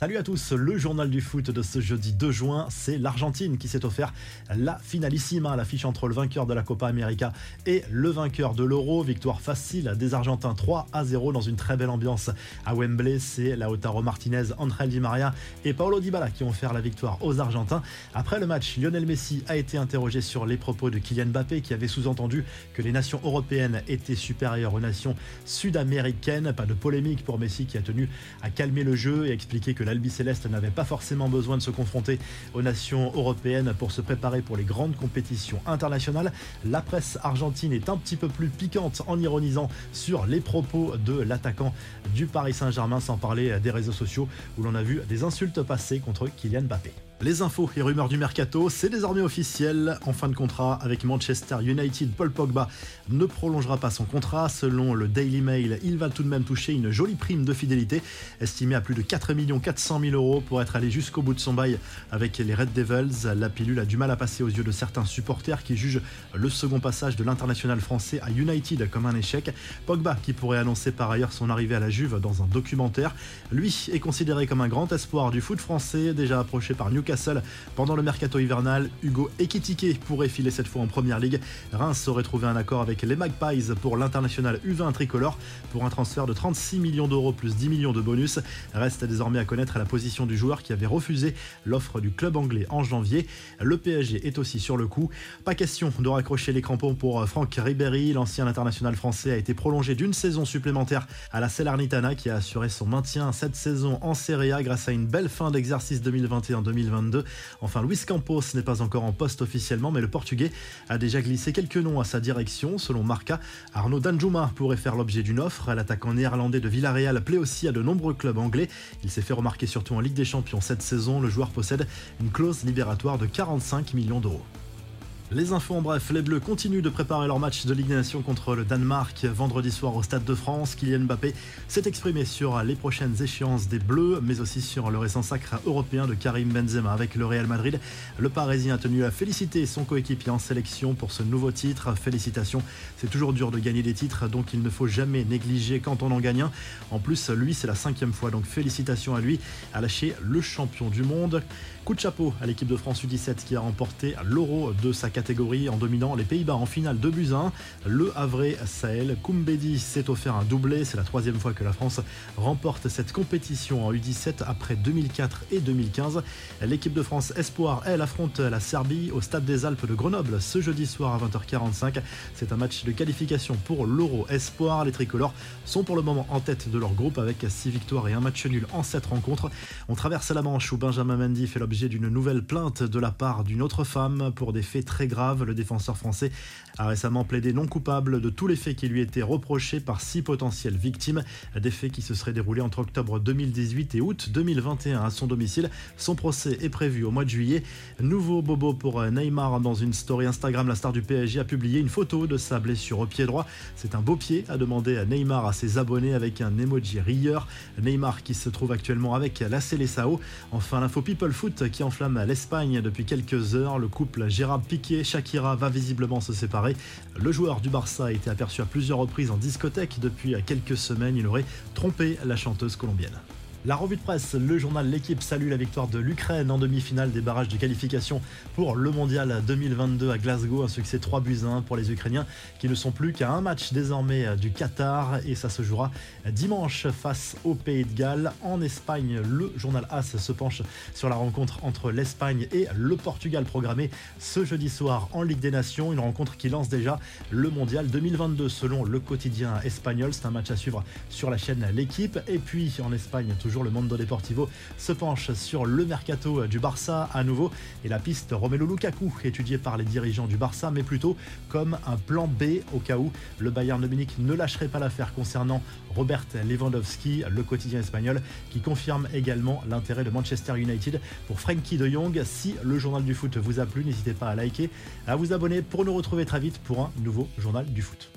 Salut à tous, le journal du foot de ce jeudi 2 juin, c'est l'Argentine qui s'est offert la finalissime, hein, l'affiche entre le vainqueur de la Copa América et le vainqueur de l'Euro. Victoire facile des Argentins 3 à 0 dans une très belle ambiance à Wembley. C'est Lautaro Martinez, Angel Di Maria et Paulo Dybala qui ont offert la victoire aux Argentins. Après le match, Lionel Messi a été interrogé sur les propos de Kylian Mbappé qui avait sous-entendu que les nations européennes étaient supérieures aux nations sud-américaines. Pas de polémique pour Messi qui a tenu à calmer le jeu et expliquer que l'Albi Céleste n'avait pas forcément besoin de se confronter aux nations européennes pour se préparer pour les grandes compétitions internationales. La presse argentine est un petit peu plus piquante en ironisant sur les propos de l'attaquant du Paris Saint-Germain, sans parler des réseaux sociaux où l'on a vu des insultes passer contre Kylian Mbappé. Les infos et rumeurs du mercato, c'est désormais officiel. En fin de contrat avec Manchester United, Paul Pogba ne prolongera pas son contrat. Selon le Daily Mail, il va tout de même toucher une jolie prime de fidélité, estimée à plus de 4 400 000 euros pour être allé jusqu'au bout de son bail avec les Red Devils. La pilule a du mal à passer aux yeux de certains supporters qui jugent le second passage de l'international français à United comme un échec. Pogba, qui pourrait annoncer par ailleurs son arrivée à la Juve dans un documentaire, lui est considéré comme un grand espoir du foot français, déjà approché par Newcastle seul pendant le mercato hivernal. Hugo Ekitike pourrait filer cette fois en première ligue. Reims aurait trouvé un accord avec les Magpies pour l'international U20 tricolore pour un transfert de 36 millions d'euros plus 10 millions de bonus. Reste désormais à connaître la position du joueur qui avait refusé l'offre du club anglais en janvier. Le PSG est aussi sur le coup. Pas question de raccrocher les crampons pour Franck Ribéry. L'ancien international français a été prolongé d'une saison supplémentaire à la Salernitana qui a assuré son maintien cette saison en Serie A grâce à une belle fin d'exercice 2021-2022 Enfin, Luis Campos n'est pas encore en poste officiellement, mais le Portugais a déjà glissé quelques noms à sa direction. Selon Marca, Arnaud Danjuma pourrait faire l'objet d'une offre. L'attaquant néerlandais de Villarreal plaît aussi à de nombreux clubs anglais. Il s'est fait remarquer surtout en Ligue des Champions cette saison. Le joueur possède une clause libératoire de 45 millions d'euros. Les infos en bref, les Bleus continuent de préparer leur match de Ligue des Nations contre le Danemark vendredi soir au Stade de France. Kylian Mbappé s'est exprimé sur les prochaines échéances des Bleus, mais aussi sur le récent sacre européen de Karim Benzema avec le Real Madrid. Le Parisien a tenu à féliciter son coéquipier en sélection pour ce nouveau titre. Félicitations, c'est toujours dur de gagner des titres, donc il ne faut jamais négliger quand on en gagne un. En plus, lui, c'est la cinquième fois, donc félicitations à lui, à lâcher le champion du monde. Coup de chapeau à l'équipe de France U17 qui a remporté l'euro de sa catégorie en dominant les Pays-Bas en finale de buts Le Havre Sahel Koumbedi s'est offert un doublé. C'est la troisième fois que la France remporte cette compétition en U17 après 2004 et 2015. L'équipe de France Espoir, elle, affronte la Serbie au Stade des Alpes de Grenoble ce jeudi soir à 20h45. C'est un match de qualification pour l'Euro Espoir. Les tricolores sont pour le moment en tête de leur groupe avec 6 victoires et un match nul en 7 rencontres. On traverse la Manche où Benjamin Mendy fait l'objet d'une nouvelle plainte de la part d'une autre femme pour des faits très graves. Le défenseur français a récemment plaidé non coupable de tous les faits qui lui étaient reprochés par six potentielles victimes. Des faits qui se seraient déroulés entre octobre 2018 et août 2021 à son domicile. Son procès est prévu au mois de juillet. Nouveau bobo pour Neymar dans une story Instagram. La star du PSG a publié une photo de sa blessure au pied droit. C'est un beau pied, a demandé à Neymar à ses abonnés avec un emoji rieur. Neymar qui se trouve actuellement avec la Célessao. Enfin, l'info People Foot qui enflamme l'Espagne depuis quelques heures. Le couple Gérard Piqué-Shakira va visiblement se séparer. Le joueur du Barça a été aperçu à plusieurs reprises en discothèque depuis quelques semaines. Il aurait trompé la chanteuse colombienne. La revue de presse, le journal L'équipe salue la victoire de l'Ukraine en demi-finale des barrages de qualification pour le mondial 2022 à Glasgow. Un succès 3 buts 1 pour les Ukrainiens qui ne sont plus qu'à un match désormais du Qatar et ça se jouera dimanche face au Pays de Galles. En Espagne, le journal AS se penche sur la rencontre entre l'Espagne et le Portugal programmée ce jeudi soir en Ligue des Nations. Une rencontre qui lance déjà le mondial 2022 selon le quotidien espagnol. C'est un match à suivre sur la chaîne L'équipe. Et puis en Espagne, toujours le Mondo Deportivo se penche sur le mercato du Barça à nouveau et la piste Romelu Lukaku étudiée par les dirigeants du Barça mais plutôt comme un plan B au cas où le Bayern de Munich ne lâcherait pas l'affaire concernant Robert Lewandowski, le quotidien espagnol qui confirme également l'intérêt de Manchester United pour Frankie de Jong. Si le journal du foot vous a plu, n'hésitez pas à liker, à vous abonner pour nous retrouver très vite pour un nouveau journal du foot.